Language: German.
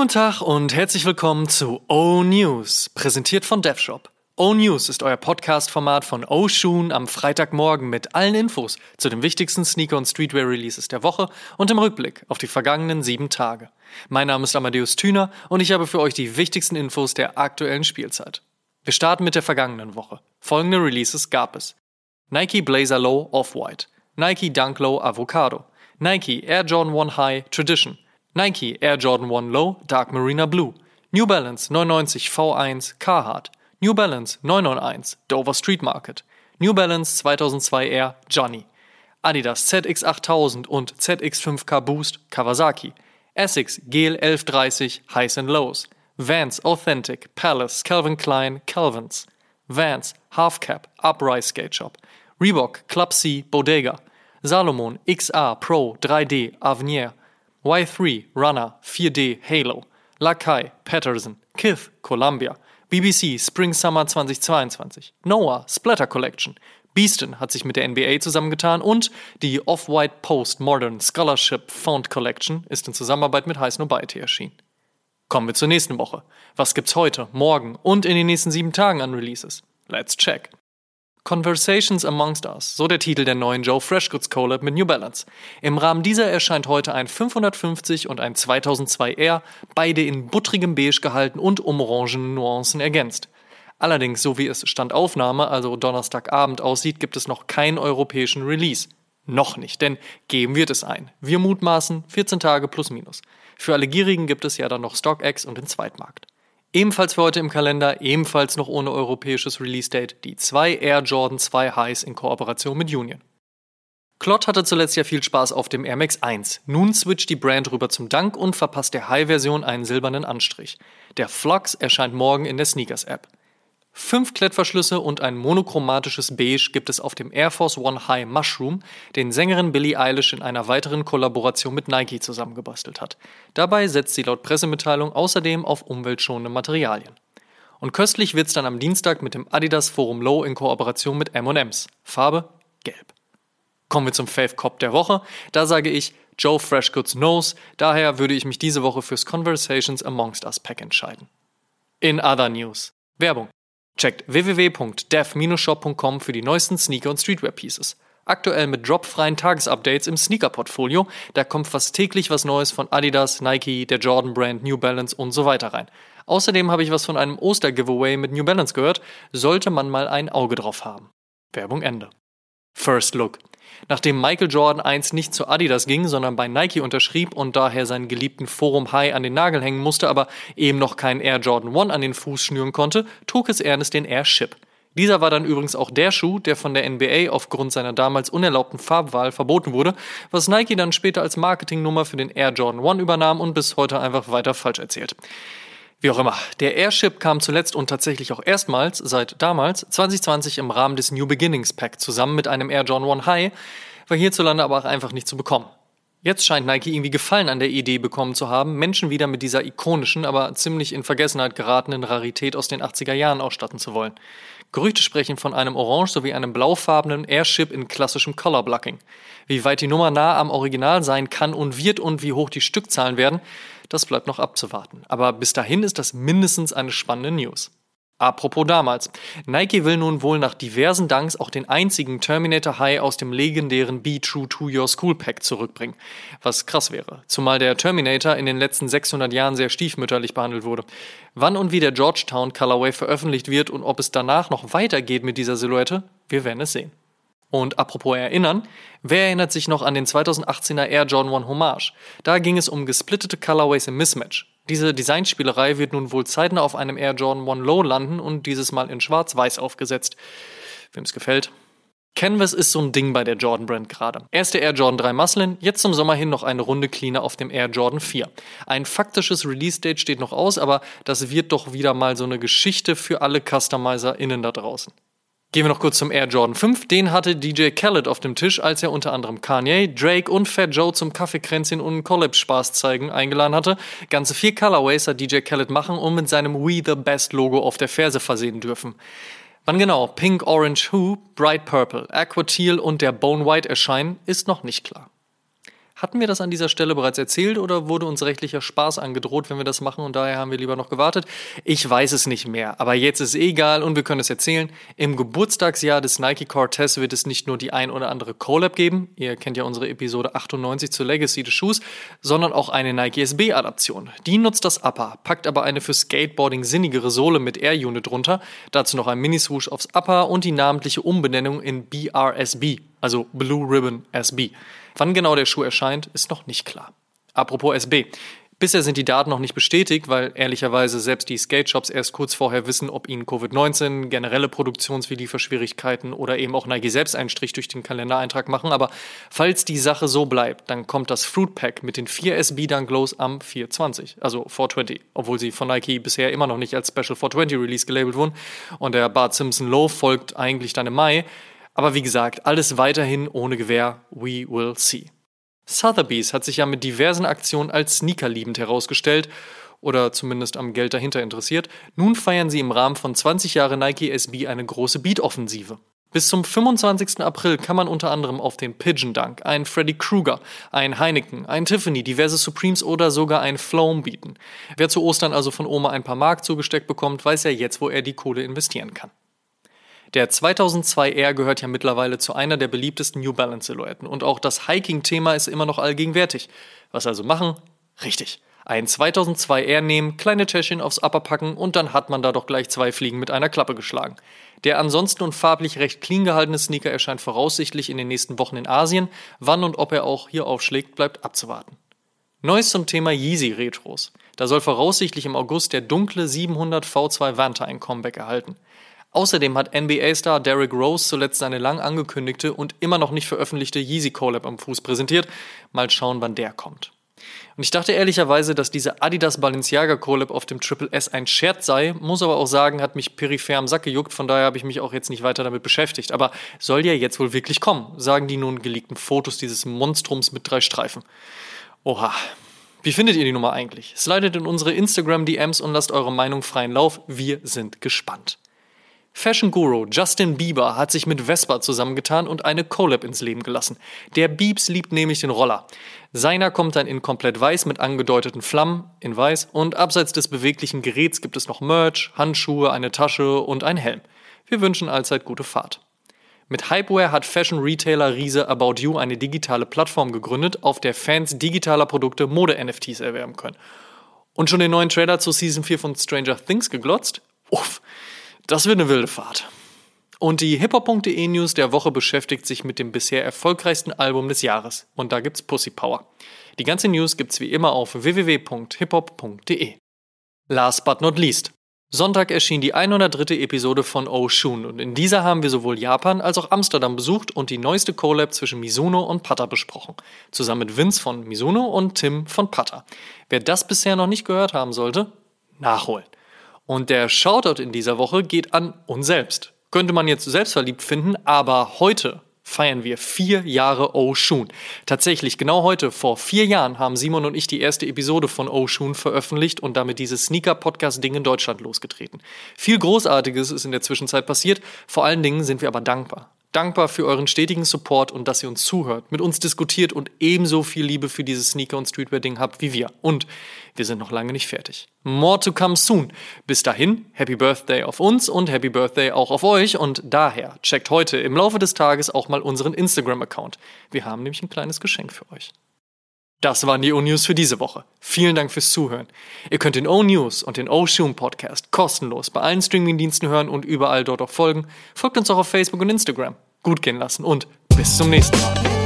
Guten Tag und herzlich willkommen zu O News, präsentiert von DevShop. O News ist euer Podcast-Format von O Shoon am Freitagmorgen mit allen Infos zu den wichtigsten Sneaker- und Streetwear-Releases der Woche und im Rückblick auf die vergangenen sieben Tage. Mein Name ist Amadeus Thüner und ich habe für euch die wichtigsten Infos der aktuellen Spielzeit. Wir starten mit der vergangenen Woche. Folgende Releases gab es. Nike Blazer Low Off-White, Nike Dunk Low Avocado, Nike Air Jordan 1 High Tradition, Nike Air Jordan 1 Low Dark Marina Blue, New Balance 99 V1 Carhartt, New Balance 991 Dover Street Market, New Balance 2002 Air Johnny, Adidas ZX8000 und ZX5K Boost Kawasaki, Essex GL 1130 Highs and Lows, Vans Authentic Palace Calvin Klein Calvins, Vans Half Cap Uprise Skate Shop, Reebok Club C Bodega, Salomon XA Pro 3D Avenir, Y3 Runner 4D Halo, Lakai Patterson, Kith Columbia, BBC Spring Summer 2022, Noah Splatter Collection, Beaston hat sich mit der NBA zusammengetan und die Off-White Post Modern Scholarship Font Collection ist in Zusammenarbeit mit High Snobiety erschienen. Kommen wir zur nächsten Woche. Was gibt's heute, morgen und in den nächsten sieben Tagen an Releases? Let's check. Conversations Amongst Us, so der Titel der neuen Joe Freshgoods Collab mit New Balance. Im Rahmen dieser erscheint heute ein 550 und ein 2002 R, beide in buttrigem Beige gehalten und um orangenen Nuancen ergänzt. Allerdings, so wie es Standaufnahme, also Donnerstagabend aussieht, gibt es noch keinen europäischen Release. Noch nicht, denn geben wird es ein. Wir mutmaßen 14 Tage plus minus. Für alle Gierigen gibt es ja dann noch StockX und den Zweitmarkt. Ebenfalls für heute im Kalender, ebenfalls noch ohne europäisches Release-Date, die zwei Air Jordan 2 Highs in Kooperation mit Union. Klott hatte zuletzt ja viel Spaß auf dem Air Max 1. Nun switcht die Brand rüber zum Dank und verpasst der High-Version einen silbernen Anstrich. Der Flux erscheint morgen in der Sneakers-App. Fünf Klettverschlüsse und ein monochromatisches Beige gibt es auf dem Air Force One High Mushroom, den Sängerin Billie Eilish in einer weiteren Kollaboration mit Nike zusammengebastelt hat. Dabei setzt sie laut Pressemitteilung außerdem auf umweltschonende Materialien. Und köstlich wird's dann am Dienstag mit dem Adidas Forum Low in Kooperation mit M&M's. Farbe gelb. Kommen wir zum Fave Cop der Woche. Da sage ich Joe Freshgoods Knows, daher würde ich mich diese Woche fürs Conversations Amongst Us Pack entscheiden. In other news. Werbung. Checkt www.dev-shop.com für die neuesten Sneaker- und Streetwear-Pieces. Aktuell mit dropfreien Tagesupdates im Sneaker-Portfolio. Da kommt fast täglich was Neues von Adidas, Nike, der Jordan Brand, New Balance und so weiter rein. Außerdem habe ich was von einem Oster-Giveaway mit New Balance gehört. Sollte man mal ein Auge drauf haben. Werbung Ende. First Look. Nachdem Michael Jordan einst nicht zu Adidas ging, sondern bei Nike unterschrieb und daher seinen geliebten Forum High an den Nagel hängen musste, aber eben noch keinen Air Jordan 1 an den Fuß schnüren konnte, trug es Ernest den Air Ship. Dieser war dann übrigens auch der Schuh, der von der NBA aufgrund seiner damals unerlaubten Farbwahl verboten wurde, was Nike dann später als Marketingnummer für den Air Jordan 1 übernahm und bis heute einfach weiter falsch erzählt. Wie auch immer, der Airship kam zuletzt und tatsächlich auch erstmals seit damals 2020 im Rahmen des New Beginnings Pack zusammen mit einem Air John 1 High, war hierzulande aber auch einfach nicht zu bekommen. Jetzt scheint Nike irgendwie Gefallen an der Idee bekommen zu haben, Menschen wieder mit dieser ikonischen, aber ziemlich in Vergessenheit geratenen Rarität aus den 80er Jahren ausstatten zu wollen. Gerüchte sprechen von einem orange sowie einem blaufarbenen Airship in klassischem Color Blocking. Wie weit die Nummer nah am Original sein kann und wird und wie hoch die Stückzahlen werden, das bleibt noch abzuwarten. Aber bis dahin ist das mindestens eine spannende News. Apropos damals. Nike will nun wohl nach diversen Danks auch den einzigen Terminator High aus dem legendären Be True to Your School Pack zurückbringen. Was krass wäre. Zumal der Terminator in den letzten 600 Jahren sehr stiefmütterlich behandelt wurde. Wann und wie der Georgetown Colorway veröffentlicht wird und ob es danach noch weitergeht mit dieser Silhouette, wir werden es sehen. Und apropos erinnern, wer erinnert sich noch an den 2018er Air Jordan 1 Hommage? Da ging es um gesplittete Colorways im Mismatch. Diese Designspielerei wird nun wohl zeitnah auf einem Air Jordan 1 Low landen und dieses Mal in schwarz-weiß aufgesetzt. Wem es gefällt. Canvas ist so ein Ding bei der Jordan Brand gerade. Erste Air Jordan 3 Muslin, jetzt zum Sommer hin noch eine runde Cleaner auf dem Air Jordan 4. Ein faktisches Release-Date steht noch aus, aber das wird doch wieder mal so eine Geschichte für alle CustomiserInnen da draußen. Gehen wir noch kurz zum Air Jordan 5. Den hatte DJ Khaled auf dem Tisch, als er unter anderem Kanye, Drake und Fat Joe zum Kaffeekränzchen und Collab-Spaß zeigen eingeladen hatte. Ganze vier Colorways hat DJ Khaled machen und mit seinem We the Best Logo auf der Ferse versehen dürfen. Wann genau Pink, Orange, Who, Bright Purple, Aqua Teal und der Bone White erscheinen, ist noch nicht klar. Hatten wir das an dieser Stelle bereits erzählt oder wurde uns rechtlicher Spaß angedroht, wenn wir das machen und daher haben wir lieber noch gewartet? Ich weiß es nicht mehr, aber jetzt ist egal und wir können es erzählen. Im Geburtstagsjahr des Nike Cortez wird es nicht nur die ein oder andere Collab geben, ihr kennt ja unsere Episode 98 zur Legacy des Schuhs, sondern auch eine Nike SB Adaption. Die nutzt das Upper, packt aber eine für Skateboarding sinnigere Sohle mit Air Unit drunter, dazu noch ein Mini-Swoosh aufs Upper und die namentliche Umbenennung in BRSB, also Blue Ribbon SB. Wann genau der Schuh erscheint, ist noch nicht klar. Apropos SB. Bisher sind die Daten noch nicht bestätigt, weil ehrlicherweise selbst die Skate-Shops erst kurz vorher wissen, ob ihnen Covid-19, generelle Produktions- wie Lieferschwierigkeiten oder eben auch Nike selbst einen Strich durch den Kalendereintrag machen. Aber falls die Sache so bleibt, dann kommt das Fruit Pack mit den vier SB Dunk Lows am 420, also 420, obwohl sie von Nike bisher immer noch nicht als Special 420 Release gelabelt wurden. Und der Bart Simpson Low folgt eigentlich dann im Mai. Aber wie gesagt, alles weiterhin ohne Gewehr. We will see. Sotheby's hat sich ja mit diversen Aktionen als sneakerliebend herausgestellt oder zumindest am Geld dahinter interessiert. Nun feiern sie im Rahmen von 20 Jahre Nike SB eine große Beat-Offensive. Bis zum 25. April kann man unter anderem auf den Pigeon Dunk, einen Freddy Krueger, einen Heineken, einen Tiffany, diverse Supremes oder sogar einen Floam bieten. Wer zu Ostern also von Oma ein paar Mark zugesteckt bekommt, weiß ja jetzt, wo er die Kohle investieren kann. Der 2002R gehört ja mittlerweile zu einer der beliebtesten New Balance Silhouetten und auch das Hiking-Thema ist immer noch allgegenwärtig. Was also machen? Richtig. Ein 2002R nehmen, kleine Täschchen aufs Upper packen und dann hat man da doch gleich zwei Fliegen mit einer Klappe geschlagen. Der ansonsten und farblich recht clean gehaltene Sneaker erscheint voraussichtlich in den nächsten Wochen in Asien. Wann und ob er auch hier aufschlägt, bleibt abzuwarten. Neues zum Thema Yeezy Retros. Da soll voraussichtlich im August der dunkle 700 V2 Vanta ein Comeback erhalten. Außerdem hat NBA-Star Derrick Rose zuletzt seine lang angekündigte und immer noch nicht veröffentlichte Yeezy Collab am Fuß präsentiert. Mal schauen, wann der kommt. Und ich dachte ehrlicherweise, dass diese Adidas Balenciaga Collab auf dem Triple S ein Scherz sei, muss aber auch sagen, hat mich peripher am Sack gejuckt, von daher habe ich mich auch jetzt nicht weiter damit beschäftigt. Aber soll ja jetzt wohl wirklich kommen, sagen die nun geleakten Fotos dieses Monstrums mit drei Streifen. Oha. Wie findet ihr die Nummer eigentlich? Slidet in unsere Instagram DMs und lasst eure Meinung freien Lauf. Wir sind gespannt. Fashion Guru Justin Bieber hat sich mit Vespa zusammengetan und eine Collab ins Leben gelassen. Der Biebs liebt nämlich den Roller. Seiner kommt dann in komplett weiß mit angedeuteten Flammen in weiß und abseits des beweglichen Geräts gibt es noch Merch, Handschuhe, eine Tasche und ein Helm. Wir wünschen allzeit gute Fahrt. Mit Hypeware hat Fashion Retailer Riese About You eine digitale Plattform gegründet, auf der Fans digitaler Produkte Mode-NFTs erwerben können. Und schon den neuen Trailer zu Season 4 von Stranger Things geglotzt? Uff, das wird eine wilde Fahrt. Und die hiphop.de News der Woche beschäftigt sich mit dem bisher erfolgreichsten Album des Jahres. Und da gibt's Pussy Power. Die ganze News gibt's wie immer auf www.hiphop.de. Last but not least. Sonntag erschien die 103. Episode von Oshun und in dieser haben wir sowohl Japan als auch Amsterdam besucht und die neueste Collab zwischen Mizuno und Pata besprochen. Zusammen mit Vince von Mizuno und Tim von Pata. Wer das bisher noch nicht gehört haben sollte, nachholen. Und der Shoutout in dieser Woche geht an uns selbst. Könnte man jetzt selbstverliebt finden, aber heute feiern wir vier Jahre Oshun. Tatsächlich, genau heute, vor vier Jahren, haben Simon und ich die erste Episode von Oshun veröffentlicht und damit dieses Sneaker-Podcast-Ding in Deutschland losgetreten. Viel Großartiges ist in der Zwischenzeit passiert, vor allen Dingen sind wir aber dankbar dankbar für euren stetigen Support und dass ihr uns zuhört, mit uns diskutiert und ebenso viel Liebe für dieses Sneaker- und Streetwear-Ding habt wie wir. Und wir sind noch lange nicht fertig. More to come soon. Bis dahin, Happy Birthday auf uns und Happy Birthday auch auf euch. Und daher checkt heute im Laufe des Tages auch mal unseren Instagram-Account. Wir haben nämlich ein kleines Geschenk für euch. Das waren die O-News für diese Woche. Vielen Dank fürs Zuhören. Ihr könnt den O-News und den O-Shoom Podcast kostenlos bei allen Streamingdiensten hören und überall dort auch folgen. Folgt uns auch auf Facebook und Instagram. Gut gehen lassen und bis zum nächsten Mal.